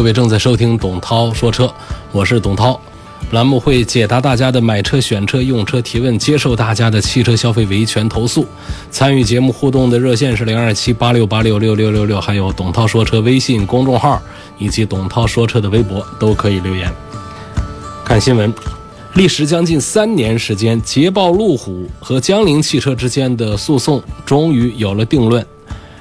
各位正在收听董涛说车，我是董涛。栏目会解答大家的买车、选车、用车提问，接受大家的汽车消费维权投诉。参与节目互动的热线是零二七八六八六六六六六，还有董涛说车微信公众号以及董涛说车的微博都可以留言。看新闻，历时将近三年时间，捷豹路虎和江铃汽车之间的诉讼终于有了定论。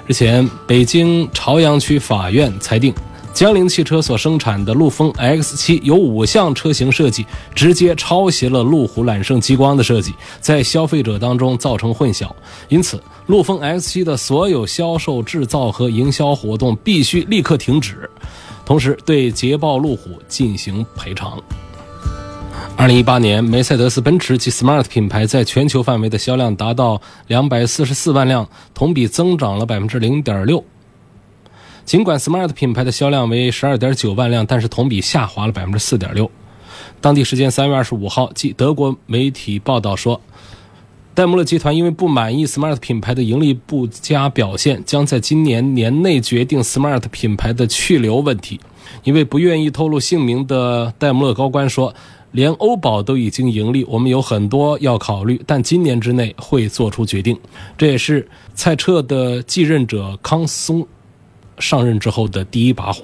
日前，北京朝阳区法院裁定。江铃汽车所生产的陆风 X7 有五项车型设计直接抄袭了路虎揽胜极光的设计，在消费者当中造成混淆，因此陆风 X7 的所有销售、制造和营销活动必须立刻停止，同时对捷豹路虎进行赔偿。二零一八年，梅赛德斯奔驰及 Smart 品牌在全球范围的销量达到两百四十四万辆，同比增长了百分之零点六。尽管 Smart 品牌的销量为十二点九万辆，但是同比下滑了百分之四点六。当地时间三月二十五号，继德国媒体报道说，戴姆勒集团因为不满意 Smart 品牌的盈利不佳表现，将在今年年内决定 Smart 品牌的去留问题。一位不愿意透露姓名的戴姆勒高官说：“连欧宝都已经盈利，我们有很多要考虑，但今年之内会做出决定。”这也是蔡澈的继任者康松。上任之后的第一把火。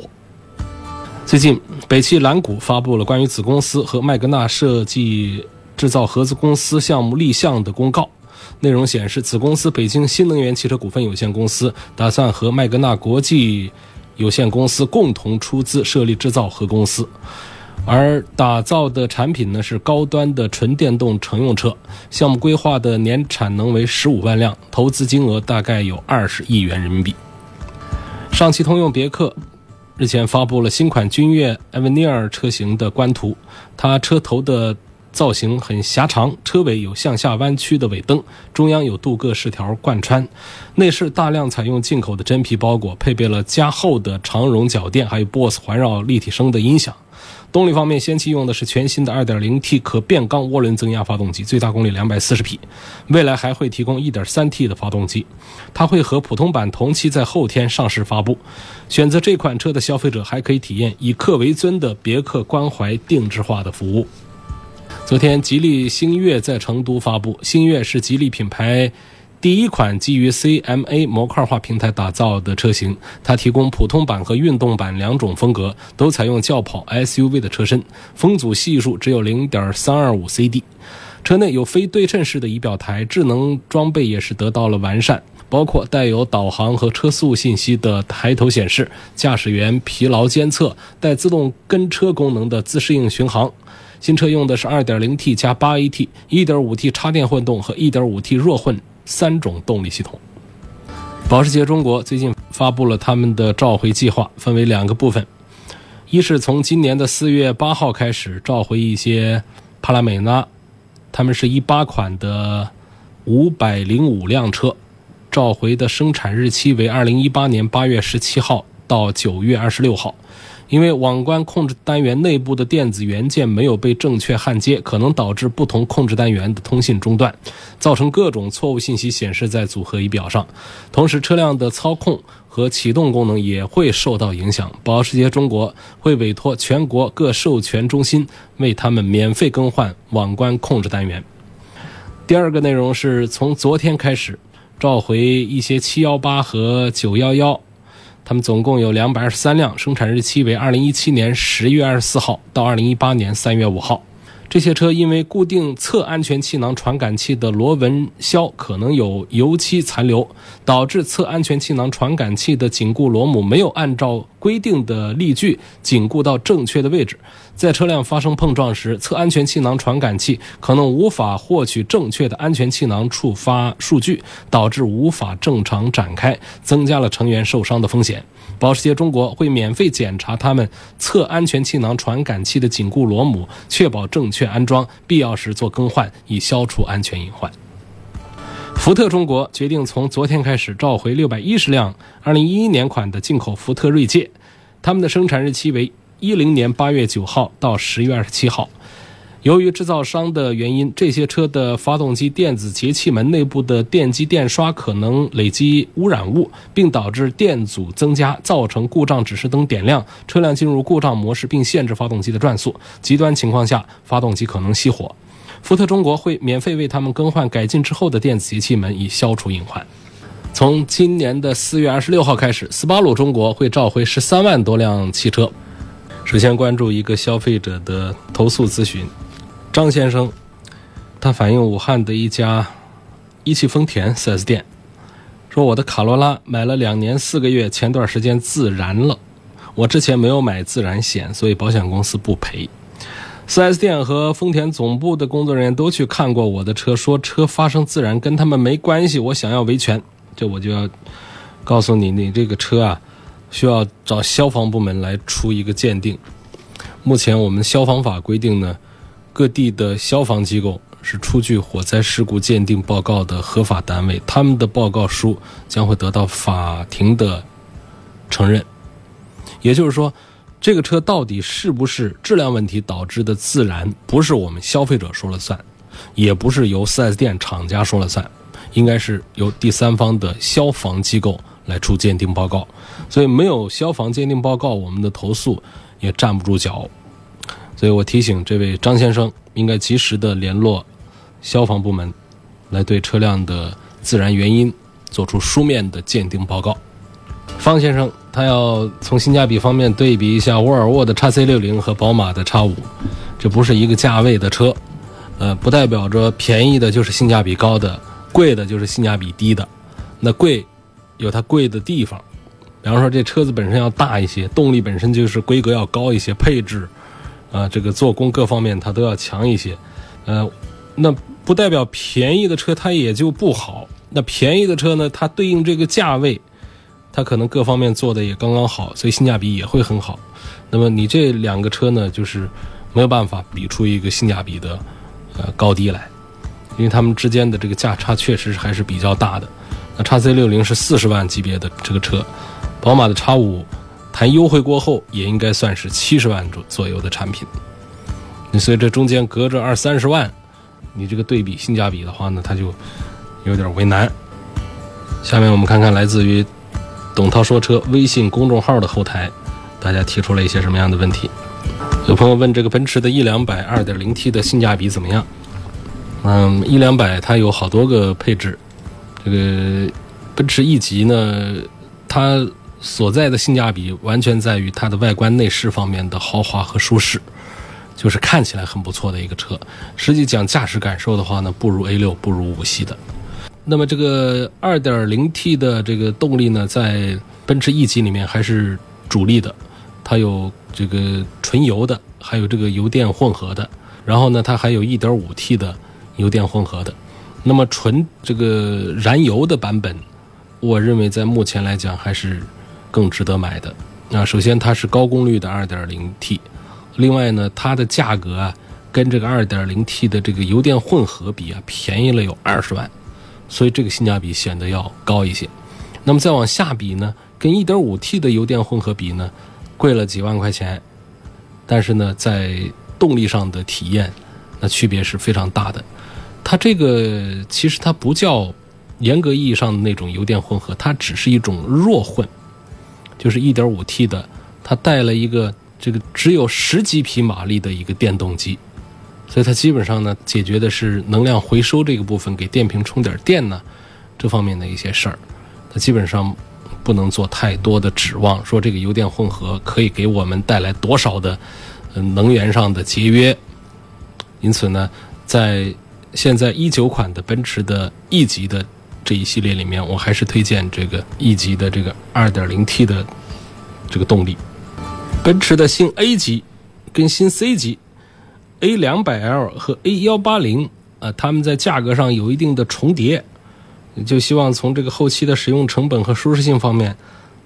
最近，北汽蓝谷发布了关于子公司和麦格纳设计制造合资公司项目立项的公告。内容显示，子公司北京新能源汽车股份有限公司打算和麦格纳国际有限公司共同出资设立制造合公司，而打造的产品呢是高端的纯电动乘用车。项目规划的年产能为十五万辆，投资金额大概有二十亿元人民币。上汽通用别克日前发布了新款君越 Avenir 车型的官图，它车头的造型很狭长，车尾有向下弯曲的尾灯，中央有镀铬饰条贯穿，内饰大量采用进口的真皮包裹，配备了加厚的长绒脚垫，还有 BOSS 环绕立体声的音响。动力方面，氙气用的是全新的 2.0T 可变缸涡轮增压发动机，最大功率240匹。未来还会提供 1.3T 的发动机，它会和普通版同期在后天上市发布。选择这款车的消费者还可以体验以客为尊的别克关怀定制化的服务。昨天，吉利星越在成都发布，星越是吉利品牌。第一款基于 CMA 模块化平台打造的车型，它提供普通版和运动版两种风格，都采用轿跑 SUV 的车身，风阻系数只有0.325 CD。车内有非对称式的仪表台，智能装备也是得到了完善，包括带有导航和车速信息的抬头显示、驾驶员疲劳监测、带自动跟车功能的自适应巡航。新车用的是 2.0T 加 8AT、1.5T 插电混动和 1.5T 弱混。三种动力系统。保时捷中国最近发布了他们的召回计划，分为两个部分：一是从今年的四月八号开始召回一些帕拉梅拉，他们是一八款的五百零五辆车，召回的生产日期为二零一八年八月十七号到九月二十六号。因为网关控制单元内部的电子元件没有被正确焊接，可能导致不同控制单元的通信中断，造成各种错误信息显示在组合仪表上。同时，车辆的操控和启动功能也会受到影响。保时捷中国会委托全国各授权中心为他们免费更换网关控制单元。第二个内容是从昨天开始召回一些718和911。他们总共有两百二十三辆，生产日期为二零一七年十月二十四号到二零一八年三月五号。这些车因为固定侧安全气囊传感器的螺纹销可能有油漆残留，导致侧安全气囊传感器的紧固螺母没有按照规定的力矩紧固到正确的位置。在车辆发生碰撞时，侧安全气囊传感器可能无法获取正确的安全气囊触发数据，导致无法正常展开，增加了成员受伤的风险。保时捷中国会免费检查他们测安全气囊传感器的紧固螺母，确保正确安装，必要时做更换，以消除安全隐患。福特中国决定从昨天开始召回六百一十辆二零一一年款的进口福特锐界，他们的生产日期为一零年八月九号到十月二十七号。由于制造商的原因，这些车的发动机电子节气门内部的电机电刷可能累积污染物，并导致电阻增加，造成故障指示灯点亮，车辆进入故障模式，并限制发动机的转速。极端情况下，发动机可能熄火。福特中国会免费为他们更换改进之后的电子节气门，以消除隐患。从今年的四月二十六号开始，斯巴鲁中国会召回十三万多辆汽车。首先关注一个消费者的投诉咨询。张先生，他反映武汉的一家一汽丰田 4S 店，说我的卡罗拉买了两年四个月，前段时间自燃了。我之前没有买自燃险，所以保险公司不赔。4S 店和丰田总部的工作人员都去看过我的车，说车发生自燃跟他们没关系。我想要维权，这我就要告诉你，你这个车啊，需要找消防部门来出一个鉴定。目前我们消防法规定呢。各地的消防机构是出具火灾事故鉴定报告的合法单位，他们的报告书将会得到法庭的承认。也就是说，这个车到底是不是质量问题导致的自燃，不是我们消费者说了算，也不是由 4S 店厂家说了算，应该是由第三方的消防机构来出鉴定报告。所以，没有消防鉴定报告，我们的投诉也站不住脚。所以我提醒这位张先生，应该及时的联络消防部门，来对车辆的自燃原因做出书面的鉴定报告。方先生他要从性价比方面对比一下沃尔沃的 x C 六零和宝马的 x 五，这不是一个价位的车，呃，不代表着便宜的就是性价比高的，贵的就是性价比低的。那贵有它贵的地方，比方说这车子本身要大一些，动力本身就是规格要高一些，配置。啊，这个做工各方面它都要强一些，呃，那不代表便宜的车它也就不好。那便宜的车呢，它对应这个价位，它可能各方面做的也刚刚好，所以性价比也会很好。那么你这两个车呢，就是没有办法比出一个性价比的呃高低来，因为它们之间的这个价差确实还是比较大的。那叉 C 六零是四十万级别的这个车，宝马的叉五。谈优惠过后，也应该算是七十万左左右的产品。你所以这中间隔着二三十万，你这个对比性价比的话呢，它就有点为难。下面我们看看来自于董涛说车微信公众号的后台，大家提出了一些什么样的问题？有朋友问这个奔驰的 E 两百二点零 T 的性价比怎么样？嗯，E 两百它有好多个配置，这个奔驰 E 级呢，它。所在的性价比完全在于它的外观内饰方面的豪华和舒适，就是看起来很不错的一个车。实际讲驾驶感受的话呢，不如 A 六，不如五系的。那么这个 2.0T 的这个动力呢，在奔驰 E 级里面还是主力的，它有这个纯油的，还有这个油电混合的，然后呢，它还有 1.5T 的油电混合的。那么纯这个燃油的版本，我认为在目前来讲还是。更值得买的，那首先它是高功率的 2.0T，另外呢，它的价格啊，跟这个 2.0T 的这个油电混合比啊，便宜了有二十万，所以这个性价比显得要高一些。那么再往下比呢，跟 1.5T 的油电混合比呢，贵了几万块钱，但是呢，在动力上的体验，那区别是非常大的。它这个其实它不叫严格意义上的那种油电混合，它只是一种弱混。就是 1.5T 的，它带了一个这个只有十几匹马力的一个电动机，所以它基本上呢解决的是能量回收这个部分，给电瓶充点电呢这方面的一些事儿。它基本上不能做太多的指望，说这个油电混合可以给我们带来多少的能源上的节约。因此呢，在现在一九款的奔驰的 E 级的。这一系列里面，我还是推荐这个 E 级的这个 2.0T 的这个动力。奔驰的新 A 级跟新 C 级 A200L 和 A180 啊，它们在价格上有一定的重叠，就希望从这个后期的使用成本和舒适性方面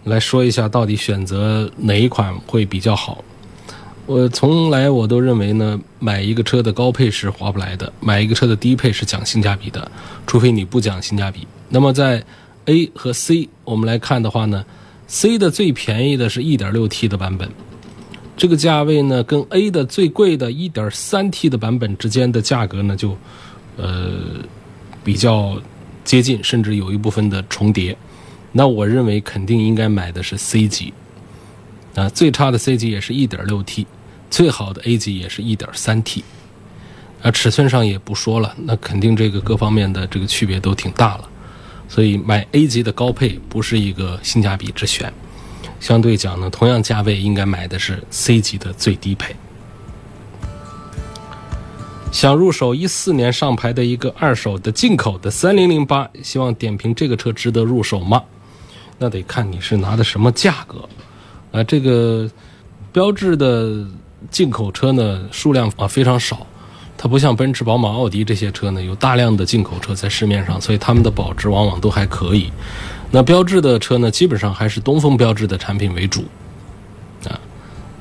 来说一下到底选择哪一款会比较好。我从来我都认为呢，买一个车的高配是划不来的，买一个车的低配是讲性价比的，除非你不讲性价比。那么在 A 和 C 我们来看的话呢，C 的最便宜的是 1.6T 的版本，这个价位呢跟 A 的最贵的 1.3T 的版本之间的价格呢就呃比较接近，甚至有一部分的重叠。那我认为肯定应该买的是 C 级，啊，最差的 C 级也是 1.6T。最好的 A 级也是一点三 T，啊，尺寸上也不说了，那肯定这个各方面的这个区别都挺大了，所以买 A 级的高配不是一个性价比之选，相对讲呢，同样价位应该买的是 C 级的最低配。想入手一四年上牌的一个二手的进口的三零零八，希望点评这个车值得入手吗？那得看你是拿的什么价格，啊，这个标志的。进口车呢数量啊非常少，它不像奔驰、宝马、奥迪这些车呢有大量的进口车在市面上，所以它们的保值往往都还可以。那标致的车呢，基本上还是东风标致的产品为主啊。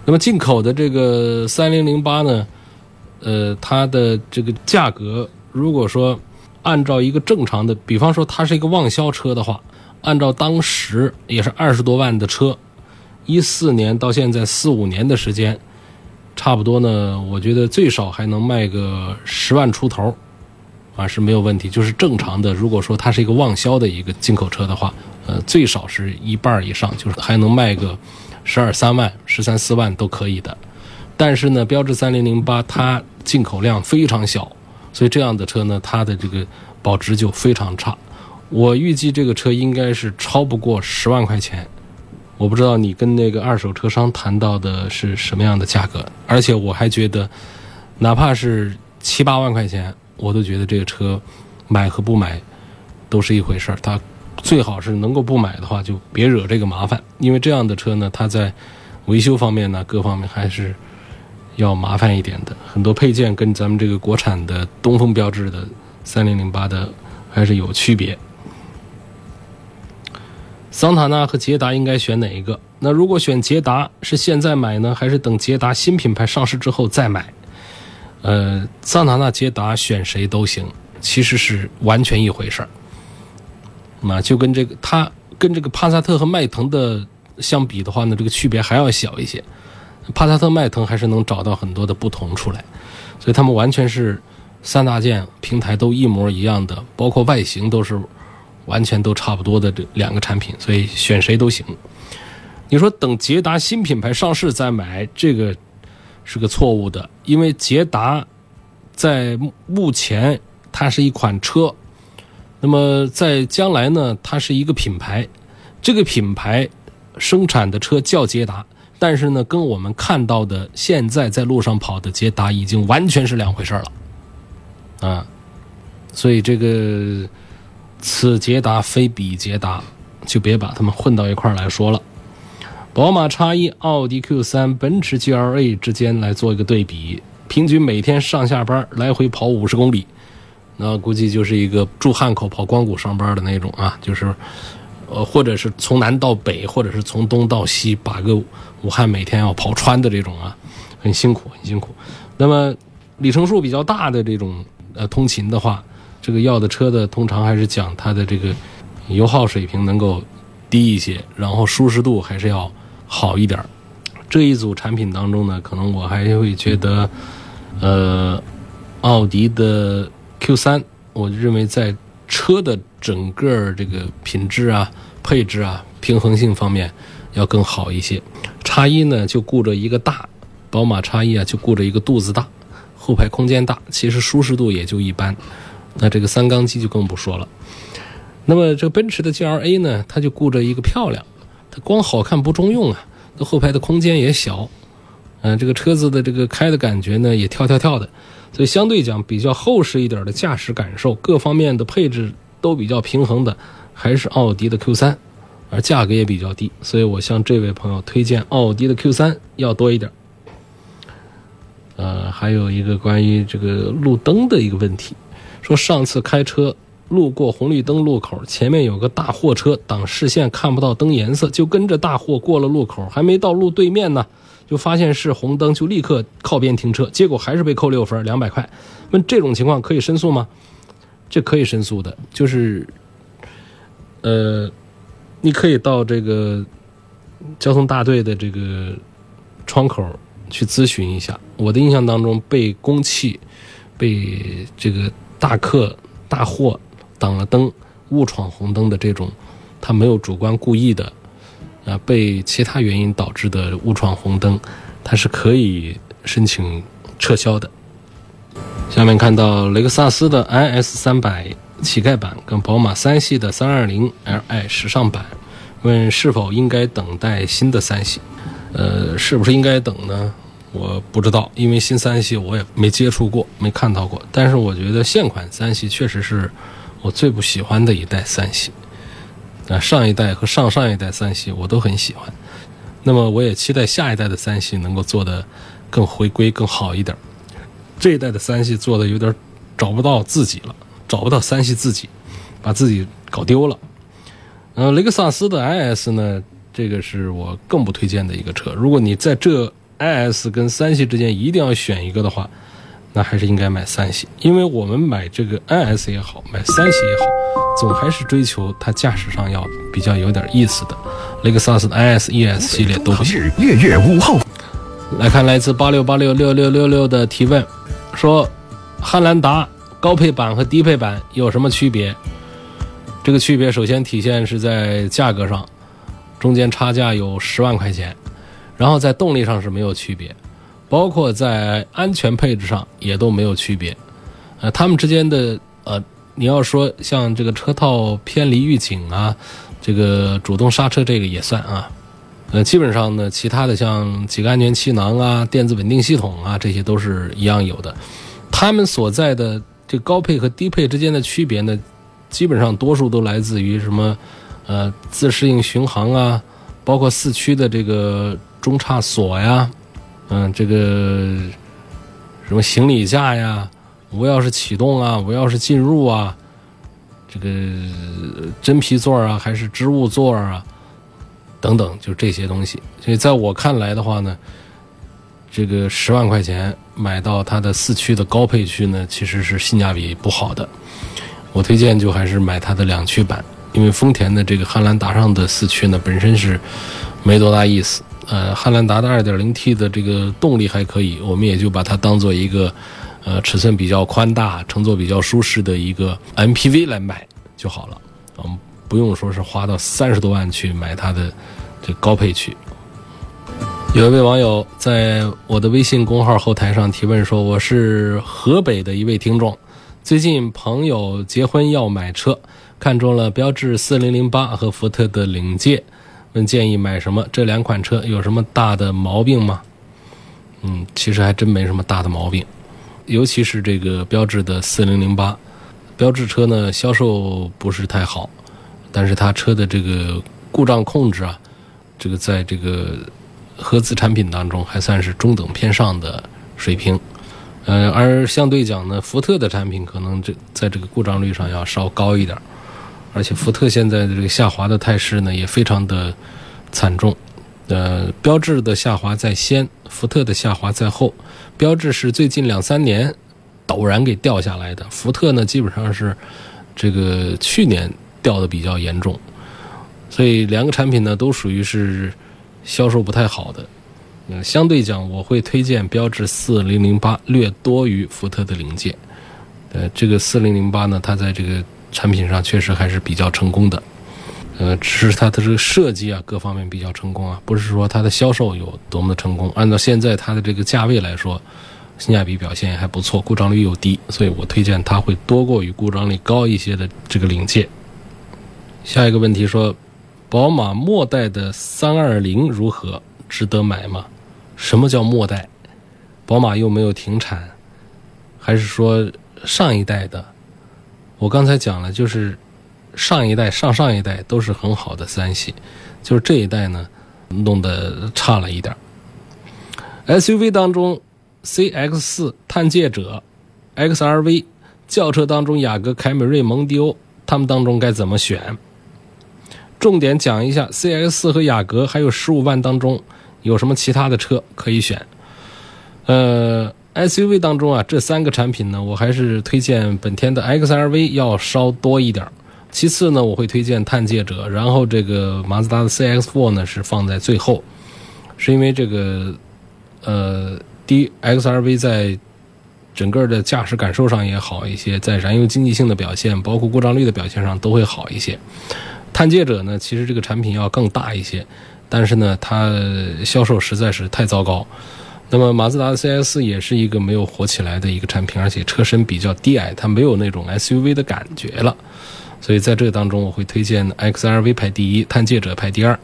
那么进口的这个三零零八呢，呃，它的这个价格，如果说按照一个正常的，比方说它是一个旺销车的话，按照当时也是二十多万的车，一四年到现在四五年的时间。差不多呢，我觉得最少还能卖个十万出头，啊是没有问题。就是正常的，如果说它是一个旺销的一个进口车的话，呃，最少是一半以上，就是还能卖个十二三万、十三四万都可以的。但是呢，标致三零零八它进口量非常小，所以这样的车呢，它的这个保值就非常差。我预计这个车应该是超不过十万块钱。我不知道你跟那个二手车商谈到的是什么样的价格，而且我还觉得，哪怕是七八万块钱，我都觉得这个车买和不买都是一回事儿。它最好是能够不买的话，就别惹这个麻烦，因为这样的车呢，它在维修方面呢，各方面还是要麻烦一点的。很多配件跟咱们这个国产的东风标致的三零零八的还是有区别。桑塔纳和捷达应该选哪一个？那如果选捷达，是现在买呢，还是等捷达新品牌上市之后再买？呃，桑塔纳、捷达选谁都行，其实是完全一回事儿。那就跟这个它跟这个帕萨特和迈腾的相比的话呢，这个区别还要小一些。帕萨特、迈腾还是能找到很多的不同出来，所以他们完全是三大件平台都一模一样的，包括外形都是。完全都差不多的这两个产品，所以选谁都行。你说等捷达新品牌上市再买，这个是个错误的，因为捷达在目前它是一款车，那么在将来呢，它是一个品牌，这个品牌生产的车叫捷达，但是呢，跟我们看到的现在在路上跑的捷达已经完全是两回事了，啊，所以这个。此捷达非彼捷达，就别把它们混到一块儿来说了。宝马 X1、奥迪 Q3、奔驰 GLA 之间来做一个对比，平均每天上下班来回跑五十公里，那估计就是一个住汉口跑光谷上班的那种啊，就是呃，或者是从南到北，或者是从东到西，把个武汉每天要跑穿的这种啊，很辛苦，很辛苦。那么里程数比较大的这种呃通勤的话。这个要的车的通常还是讲它的这个油耗水平能够低一些，然后舒适度还是要好一点这一组产品当中呢，可能我还会觉得，呃，奥迪的 Q3，我认为在车的整个这个品质啊、配置啊、平衡性方面要更好一些。叉一呢就顾着一个大，宝马叉一啊就顾着一个肚子大，后排空间大，其实舒适度也就一般。那这个三缸机就更不说了。那么这个奔驰的 GLA 呢，它就顾着一个漂亮，它光好看不中用啊。这后排的空间也小，嗯，这个车子的这个开的感觉呢也跳跳跳的，所以相对讲比较厚实一点的驾驶感受，各方面的配置都比较平衡的，还是奥迪的 Q3，而价格也比较低，所以我向这位朋友推荐奥迪的 Q3 要多一点。呃，还有一个关于这个路灯的一个问题。说上次开车路过红绿灯路口，前面有个大货车挡视线，看不到灯颜色，就跟着大货过了路口，还没到路对面呢，就发现是红灯，就立刻靠边停车，结果还是被扣六分，两百块。问这种情况可以申诉吗？这可以申诉的，就是，呃，你可以到这个交通大队的这个窗口去咨询一下。我的印象当中，被公汽、被这个大客、大货挡了灯、误闯红灯的这种，他没有主观故意的，啊，被其他原因导致的误闯红灯，他是可以申请撤销的。下面看到雷克萨斯的 IS 三百乞丐版跟宝马三系的三二零 Li 时尚版，问是否应该等待新的三系？呃，是不是应该等呢？我不知道，因为新三系我也没接触过，没看到过。但是我觉得现款三系确实是我最不喜欢的一代三系。啊，上一代和上上一代三系我都很喜欢。那么我也期待下一代的三系能够做得更回归、更好一点。这一代的三系做的有点找不到自己了，找不到三系自己，把自己搞丢了。呃，雷克萨斯的 IS 呢，这个是我更不推荐的一个车。如果你在这 IS 跟三系之间一定要选一个的话，那还是应该买三系，因为我们买这个 IS 也好，买三系也好，总还是追求它驾驶上要比较有点意思的。雷克萨斯的 IS、ES 系列都不行。月月午后，来看来自八六八六六六六六的提问，说汉兰达高配版和低配版有什么区别？这个区别首先体现是在价格上，中间差价有十万块钱，然后在动力上是没有区别，包括在安全配置上也都没有区别。呃，它们之间的呃，你要说像这个车套偏离预警啊，这个主动刹车这个也算啊。呃，基本上呢，其他的像几个安全气囊啊、电子稳定系统啊，这些都是一样有的。它们所在的这高配和低配之间的区别呢，基本上多数都来自于什么？呃，自适应巡航啊，包括四驱的这个中差锁呀，嗯、这个什么行李架呀、无钥匙启动啊、无钥匙进入啊，这个真皮座啊还是织物座啊？等等，就这些东西。所以在我看来的话呢，这个十万块钱买到它的四驱的高配区呢，其实是性价比不好的。我推荐就还是买它的两驱版，因为丰田的这个汉兰达上的四驱呢本身是没多大意思。呃，汉兰达的 2.0T 的这个动力还可以，我们也就把它当做一个呃尺寸比较宽大、乘坐比较舒适的一个 MPV 来买就好了。我们，不用说是花到三十多万去买它的这高配区。有一位网友在我的微信公号后台上提问说：“我是河北的一位听众，最近朋友结婚要买车，看中了标致4008和福特的领界，建议买什么？这两款车有什么大的毛病吗？”嗯，其实还真没什么大的毛病，尤其是这个标致的4008，标致车呢销售不是太好，但是它车的这个故障控制啊，这个在这个合资产品当中还算是中等偏上的水平。呃，而相对讲呢，福特的产品可能这在这个故障率上要稍高一点儿，而且福特现在的这个下滑的态势呢也非常的惨重。呃，标志的下滑在先，福特的下滑在后。标志是最近两三年陡然给掉下来的，福特呢基本上是这个去年掉的比较严重，所以两个产品呢都属于是销售不太好的。嗯，相对讲，我会推荐标致四零零八略多于福特的零件。呃，这个四零零八呢，它在这个产品上确实还是比较成功的。呃，只是它的这个设计啊，各方面比较成功啊，不是说它的销售有多么的成功。按照现在它的这个价位来说，性价比表现还不错，故障率又低，所以我推荐它会多过于故障率高一些的这个零件。下一个问题说，宝马末代的三二零如何？值得买吗？什么叫末代？宝马又没有停产，还是说上一代的？我刚才讲了，就是上一代、上上一代都是很好的三系，就是这一代呢弄得差了一点。SUV 当中，CX 4探界者、XRV 轿车当中，雅阁、凯美瑞、蒙迪欧，他们当中该怎么选？重点讲一下 CX 四和雅阁，还有十五万当中有什么其他的车可以选？呃，SUV 当中啊，这三个产品呢，我还是推荐本田的 XRV 要稍多一点。其次呢，我会推荐探界者，然后这个马自达的 CX-4 呢是放在最后，是因为这个呃，第一 XRV 在整个的驾驶感受上也好一些，在燃油经济性的表现，包括故障率的表现上都会好一些。探界者呢，其实这个产品要更大一些，但是呢，它销售实在是太糟糕。那么马自达的 CS 也是一个没有火起来的一个产品，而且车身比较低矮，它没有那种 SUV 的感觉了。所以在这当中，我会推荐 XRV 排第一，探界者排第二。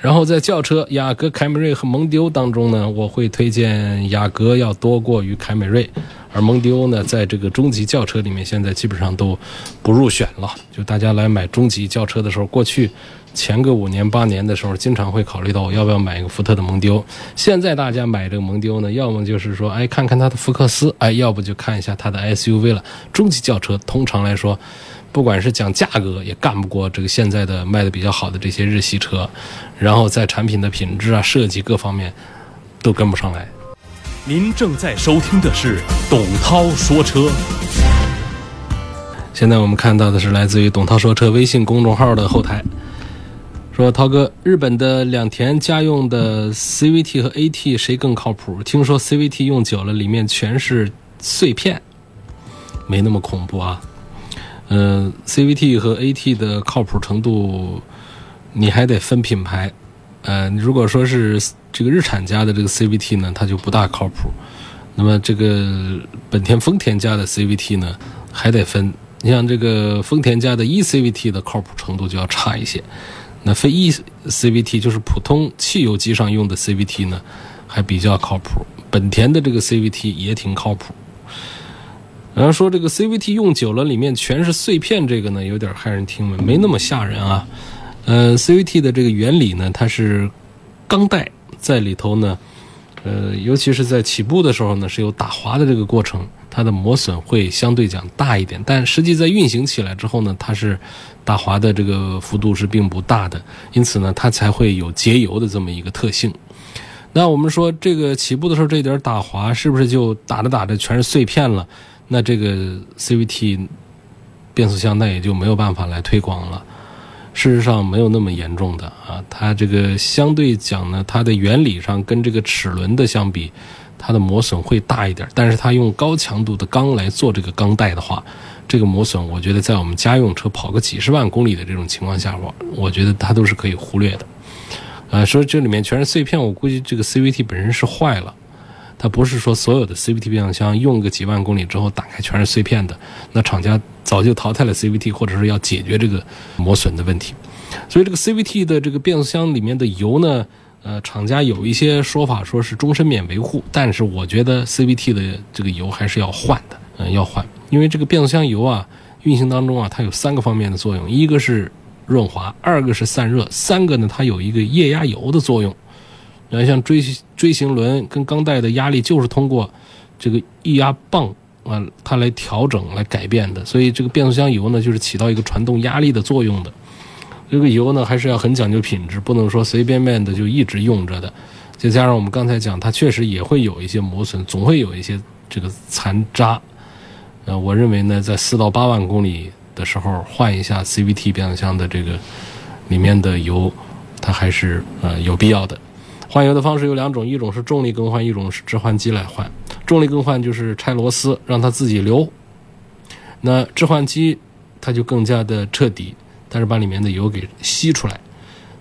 然后在轿车，雅阁、凯美瑞和蒙迪欧当中呢，我会推荐雅阁要多过于凯美瑞，而蒙迪欧呢，在这个中级轿车里面，现在基本上都不入选了。就大家来买中级轿车的时候，过去前个五年八年的时候，经常会考虑到我要不要买一个福特的蒙迪欧。现在大家买这个蒙迪欧呢，要么就是说，哎，看看它的福克斯，哎，要不就看一下它的 SUV 了。中级轿车通常来说。不管是讲价格，也干不过这个现在的卖的比较好的这些日系车，然后在产品的品质啊、设计各方面都跟不上来。您正在收听的是董涛说车。现在我们看到的是来自于董涛说车微信公众号的后台，说涛哥，日本的两田家用的 CVT 和 AT 谁更靠谱？听说 CVT 用久了里面全是碎片，没那么恐怖啊。嗯，CVT 和 AT 的靠谱程度，你还得分品牌。呃，如果说是这个日产家的这个 CVT 呢，它就不大靠谱。那么这个本田、丰田家的 CVT 呢，还得分。你像这个丰田家的 eCVT 的靠谱程度就要差一些。那非 eCVT 就是普通汽油机上用的 CVT 呢，还比较靠谱。本田的这个 CVT 也挺靠谱。然后说这个 CVT 用久了，里面全是碎片，这个呢有点骇人听闻，没那么吓人啊。呃，CVT 的这个原理呢，它是钢带在里头呢，呃，尤其是在起步的时候呢，是有打滑的这个过程，它的磨损会相对讲大一点。但实际在运行起来之后呢，它是打滑的这个幅度是并不大的，因此呢，它才会有节油的这么一个特性。那我们说这个起步的时候这点打滑，是不是就打着打着全是碎片了？那这个 CVT 变速箱那也就没有办法来推广了。事实上没有那么严重的啊，它这个相对讲呢，它的原理上跟这个齿轮的相比，它的磨损会大一点。但是它用高强度的钢来做这个钢带的话，这个磨损我觉得在我们家用车跑个几十万公里的这种情况下，我我觉得它都是可以忽略的。啊，说这里面全是碎片，我估计这个 CVT 本身是坏了。它不是说所有的 CVT 变速箱用个几万公里之后打开全是碎片的，那厂家早就淘汰了 CVT，或者是要解决这个磨损的问题。所以这个 CVT 的这个变速箱里面的油呢，呃，厂家有一些说法说是终身免维护，但是我觉得 CVT 的这个油还是要换的，嗯，要换，因为这个变速箱油啊，运行当中啊，它有三个方面的作用，一个是润滑，二个是散热，三个呢，它有一个液压油的作用。后像锥锥形轮跟钢带的压力就是通过这个液压泵啊，它来调整来改变的。所以这个变速箱油呢，就是起到一个传动压力的作用的。这个油呢，还是要很讲究品质，不能说随便便的就一直用着的。再加上我们刚才讲，它确实也会有一些磨损，总会有一些这个残渣。呃，我认为呢，在四到八万公里的时候换一下 CVT 变速箱的这个里面的油，它还是呃有必要的。换油的方式有两种，一种是重力更换，一种是置换机来换。重力更换就是拆螺丝让它自己流，那置换机它就更加的彻底，它是把里面的油给吸出来，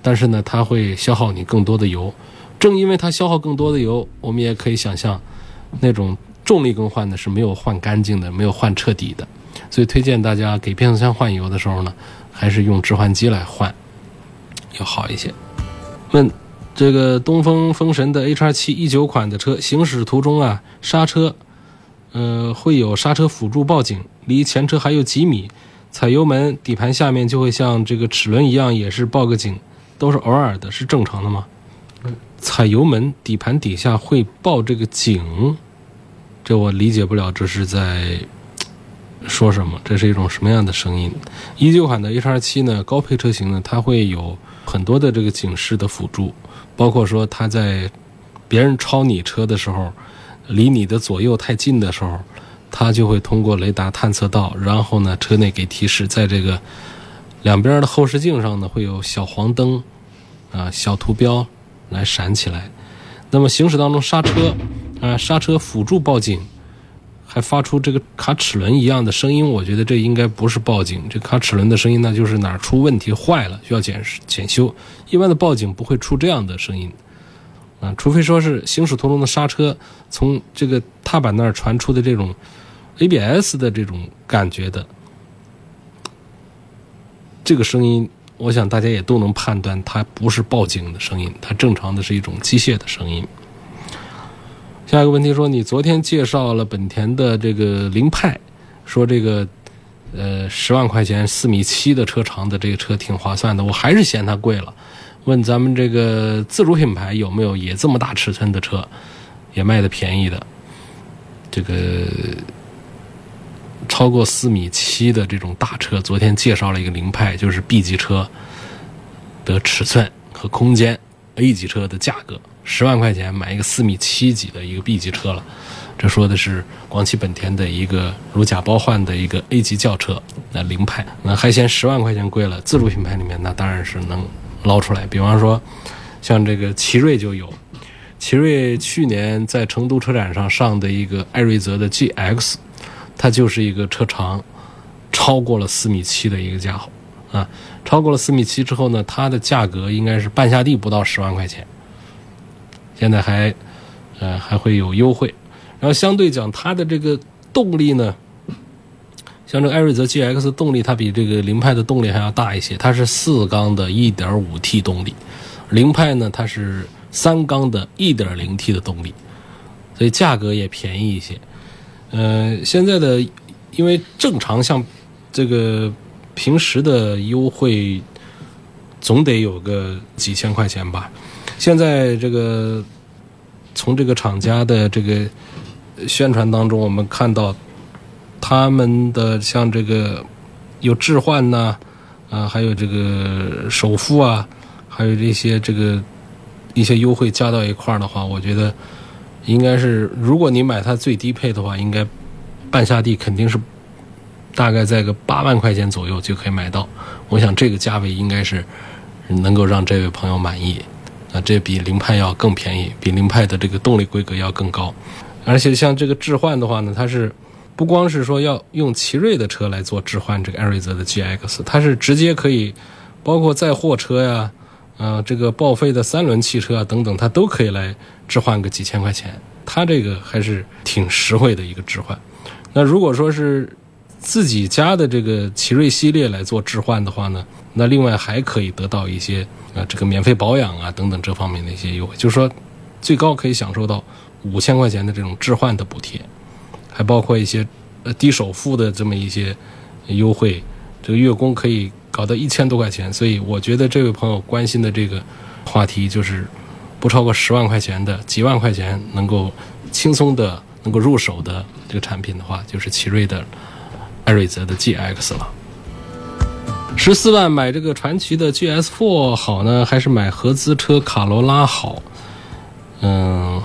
但是呢，它会消耗你更多的油。正因为它消耗更多的油，我们也可以想象，那种重力更换呢是没有换干净的，没有换彻底的。所以推荐大家给变速箱换油的时候呢，还是用置换机来换，要好一些。问。这个东风风神的 H R 七一九款的车行驶途中啊，刹车，呃，会有刹车辅助报警，离前车还有几米，踩油门，底盘下面就会像这个齿轮一样，也是报个警，都是偶尔的，是正常的吗？踩油门，底盘底下会报这个警，这我理解不了，这是在说什么，这是一种什么样的声音。一九款的 H R 七呢，高配车型呢，它会有很多的这个警示的辅助，包括说他在别人超你车的时候，离你的左右太近的时候，他就会通过雷达探测到，然后呢，车内给提示，在这个两边的后视镜上呢，会有小黄灯啊、小图标来闪起来。那么行驶当中刹车啊，刹车辅助报警。还发出这个卡齿轮一样的声音，我觉得这应该不是报警，这卡齿轮的声音那就是哪儿出问题坏了，需要检检修。一般的报警不会出这样的声音，啊，除非说是行驶途中的刹车从这个踏板那儿传出的这种 ABS 的这种感觉的这个声音，我想大家也都能判断它不是报警的声音，它正常的是一种机械的声音。下一个问题说，你昨天介绍了本田的这个凌派，说这个呃十万块钱四米七的车长的这个车挺划算的，我还是嫌它贵了。问咱们这个自主品牌有没有也这么大尺寸的车，也卖的便宜的，这个超过四米七的这种大车，昨天介绍了一个凌派，就是 B 级车的尺寸和空间，A 级车的价格。十万块钱买一个四米七几的一个 B 级车了，这说的是广汽本田的一个如假包换的一个 A 级轿车，那凌派，那还嫌十万块钱贵了。自主品牌里面那当然是能捞出来，比方说像这个奇瑞就有，奇瑞去年在成都车展上上的一个艾瑞泽的 GX，它就是一个车长超过了四米七的一个家伙啊，超过了四米七之后呢，它的价格应该是半下地不到十万块钱。现在还，呃，还会有优惠，然后相对讲，它的这个动力呢，像这个艾瑞泽 GX 动力，它比这个凌派的动力还要大一些，它是四缸的 1.5T 动力，凌派呢它是三缸的 1.0T 的动力，所以价格也便宜一些。呃，现在的因为正常像这个平时的优惠，总得有个几千块钱吧。现在这个从这个厂家的这个宣传当中，我们看到他们的像这个有置换呐，啊，还有这个首付啊，还有这些这个一些优惠加到一块儿的话，我觉得应该是，如果你买它最低配的话，应该半下地肯定是大概在个八万块钱左右就可以买到。我想这个价位应该是能够让这位朋友满意。啊，这比凌派要更便宜，比凌派的这个动力规格要更高，而且像这个置换的话呢，它是不光是说要用奇瑞的车来做置换这个艾瑞泽的 GX，它是直接可以包括载货车呀，啊，这个报废的三轮汽车啊等等，它都可以来置换个几千块钱，它这个还是挺实惠的一个置换。那如果说是自己家的这个奇瑞系列来做置换的话呢，那另外还可以得到一些。啊，这个免费保养啊，等等这方面的一些优惠，就是说，最高可以享受到五千块钱的这种置换的补贴，还包括一些呃低首付的这么一些优惠，这个月供可以搞到一千多块钱。所以我觉得这位朋友关心的这个话题，就是不超过十万块钱的几万块钱能够轻松的能够入手的这个产品的话，就是奇瑞的艾瑞泽的 GX 了。十四万买这个传祺的 GS4 好呢，还是买合资车卡罗拉好？嗯，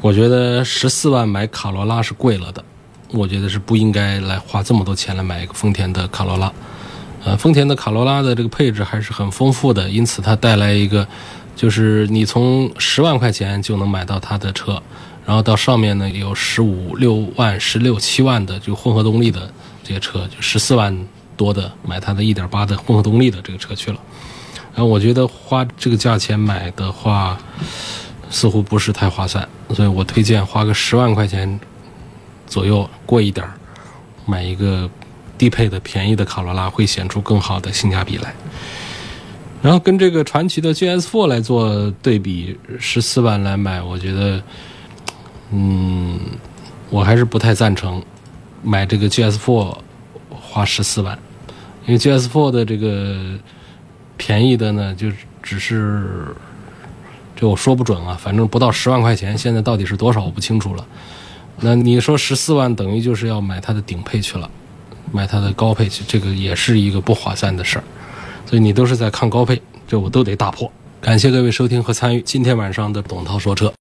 我觉得十四万买卡罗拉是贵了的，我觉得是不应该来花这么多钱来买一个丰田的卡罗拉。呃，丰田的卡罗拉的这个配置还是很丰富的，因此它带来一个，就是你从十万块钱就能买到它的车，然后到上面呢有十五六万、十六七万的就混合动力的这些车，就十四万。多的买它的一点八的混合动力的这个车去了，然后我觉得花这个价钱买的话，似乎不是太划算，所以我推荐花个十万块钱左右过一点买一个低配的便宜的卡罗拉，会显出更好的性价比来。然后跟这个传祺的 GS4 来做对比，十四万来买，我觉得，嗯，我还是不太赞成买这个 GS4。花十四万，因为 GS4 的这个便宜的呢，就只是这我说不准啊，反正不到十万块钱。现在到底是多少我不清楚了。那你说十四万等于就是要买它的顶配去了，买它的高配去，这个也是一个不划算的事儿。所以你都是在看高配，这我都得打破。感谢各位收听和参与今天晚上的董涛说车。